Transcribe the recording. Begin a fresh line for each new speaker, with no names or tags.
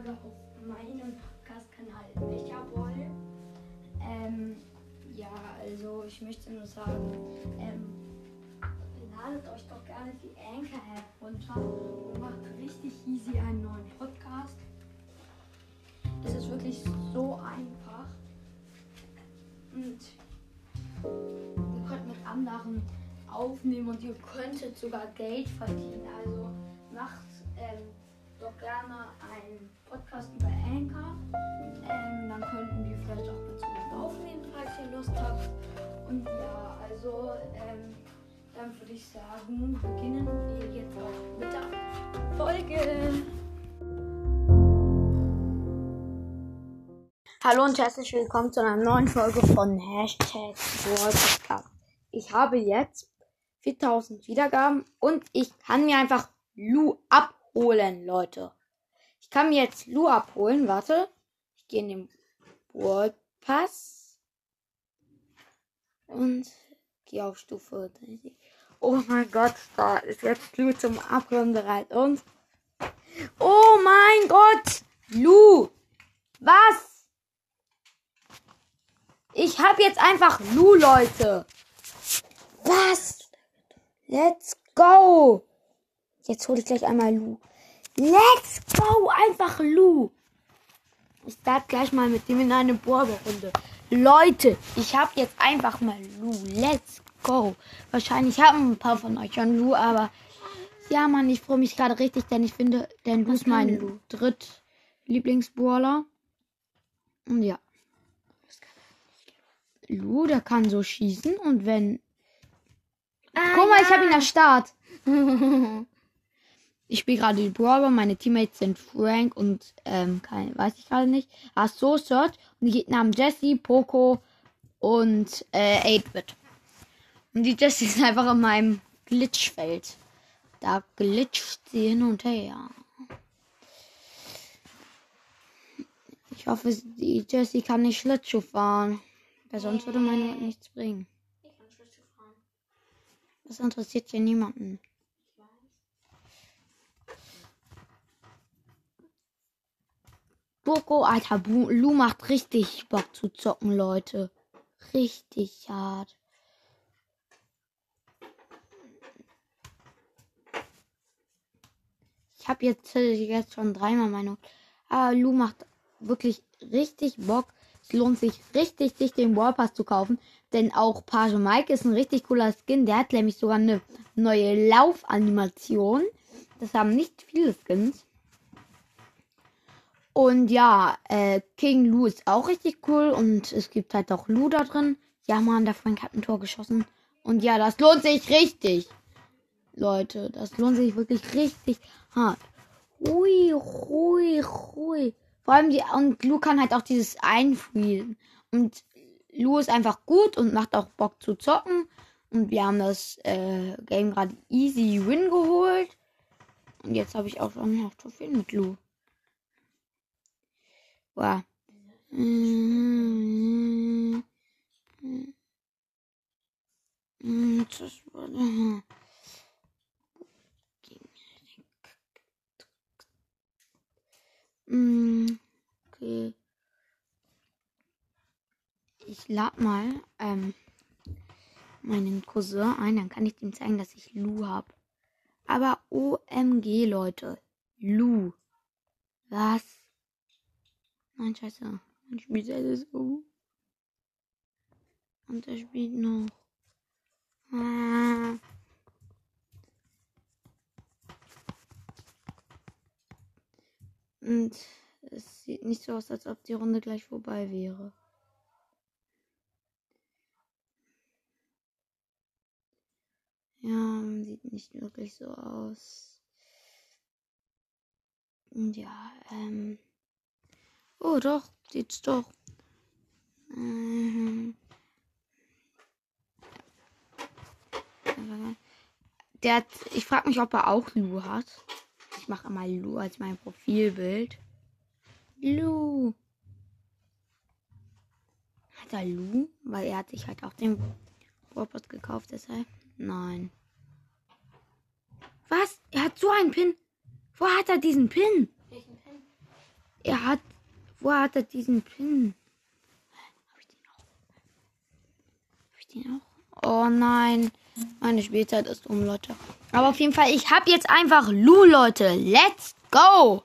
Folge auf meinem Podcast-Kanal Mechaboy. Ähm, ja, also ich möchte nur sagen, ähm, ladet euch doch gerne die Anchor-App runter und macht richtig easy einen neuen Podcast. Es ist wirklich so einfach. Und ihr könnt mit anderen aufnehmen und ihr könntet sogar Geld verdienen. Also macht ähm, doch gerne einen Podcast über Anchor. Ähm, dann könnten wir vielleicht auch mit zusammen aufnehmen, falls ihr Lust habt. Und ja, also ähm, dann würde ich sagen, beginnen wir jetzt auch mit der Folge. Hallo und herzlich willkommen zu einer neuen Folge von Hashtag World Podcast. Ich habe jetzt 4000 Wiedergaben und ich kann mir einfach Lu abholen, Leute. Ich kann mir jetzt Lu abholen. Warte. Ich gehe in den World Pass und gehe auf Stufe 30. Oh mein Gott, da ist jetzt Lu zum Abholen bereit. Und oh mein Gott, Lu, was? Ich habe jetzt einfach Lu, Leute. Was? Let's go. Jetzt hole ich gleich einmal Lu. Let's go. Einfach Lu. Ich starte gleich mal mit dem in eine Burgerrunde. Leute, ich habe jetzt einfach mal Lu. Let's go. Wahrscheinlich haben ein paar von euch schon Lu, aber ja, Mann, ich freue mich gerade richtig, denn ich finde, denn Lu ist mein Lu. dritt Lieblingsbrawler. Und ja. Lu, der kann so schießen und wenn
Ah,
Guck mal,
ja.
ich habe ihn am Start. ich spiele gerade die Brawler. Meine Teammates sind Frank und ähm, kein, weiß ich gerade nicht. Ach so, Search. Und die Gegner haben Jesse, Poco und äh, 8-Bit. Und die Jessie ist einfach in meinem Glitchfeld. Da glitscht sie hin und her. Ich hoffe, die Jessie kann nicht Schlittschuh fahren. Weil sonst würde meine nichts bringen.
Ich kann Schlüssel fahren.
Das interessiert hier niemanden.
Ich weiß.
Boko, Alter, Bu- Lu macht richtig Bock zu zocken, Leute. Richtig hart. Ich habe jetzt, jetzt schon dreimal meine. Aber Lu macht wirklich richtig Bock. Es lohnt sich richtig, sich den Wallpass zu kaufen. Denn auch Page Mike ist ein richtig cooler Skin. Der hat nämlich sogar eine neue Laufanimation. Das haben nicht viele Skins. Und ja, äh, King Lu ist auch richtig cool und es gibt halt auch Lu da drin. Ja, Mann, der Frank hat ein Tor geschossen. Und ja, das lohnt sich richtig. Leute, das lohnt sich wirklich richtig hart. Hui, hui, hui. Vor allem die, und Lu kann halt auch dieses Einfrieren. Und Lu ist einfach gut und macht auch Bock zu zocken. Und wir haben das äh, Game gerade easy win geholt. Und jetzt habe ich auch schon noch Trophäen mit Lu. Mm, das war- Okay. Ich lade mal ähm, meinen Cousin ein, dann kann ich ihm zeigen, dass ich Lu habe. Aber OMG, Leute. Lu. Was? Nein, scheiße. Mein Spiel ist so. Und er spielt noch. Ah. Und es sieht nicht so aus, als ob die Runde gleich vorbei wäre. Ja, sieht nicht wirklich so aus. Und ja, ähm. Oh, doch, sieht's doch. Mhm. Der hat, ich frage mich, ob er auch Lu hat. Ich mache immer Lu als mein Profilbild. Lu. Hat er Lu? Weil er hat sich halt auch den Robot gekauft, deshalb. Nein. Was? Er hat so einen Pin. Wo hat er diesen Pin?
Welchen Pin?
Er hat. Wo hat er diesen Pin? Hab ich den auch? Hab ich den auch? Oh nein. Meine Spielzeit ist um, Leute. Aber auf jeden Fall, ich hab jetzt einfach Lu, Leute. Let's go!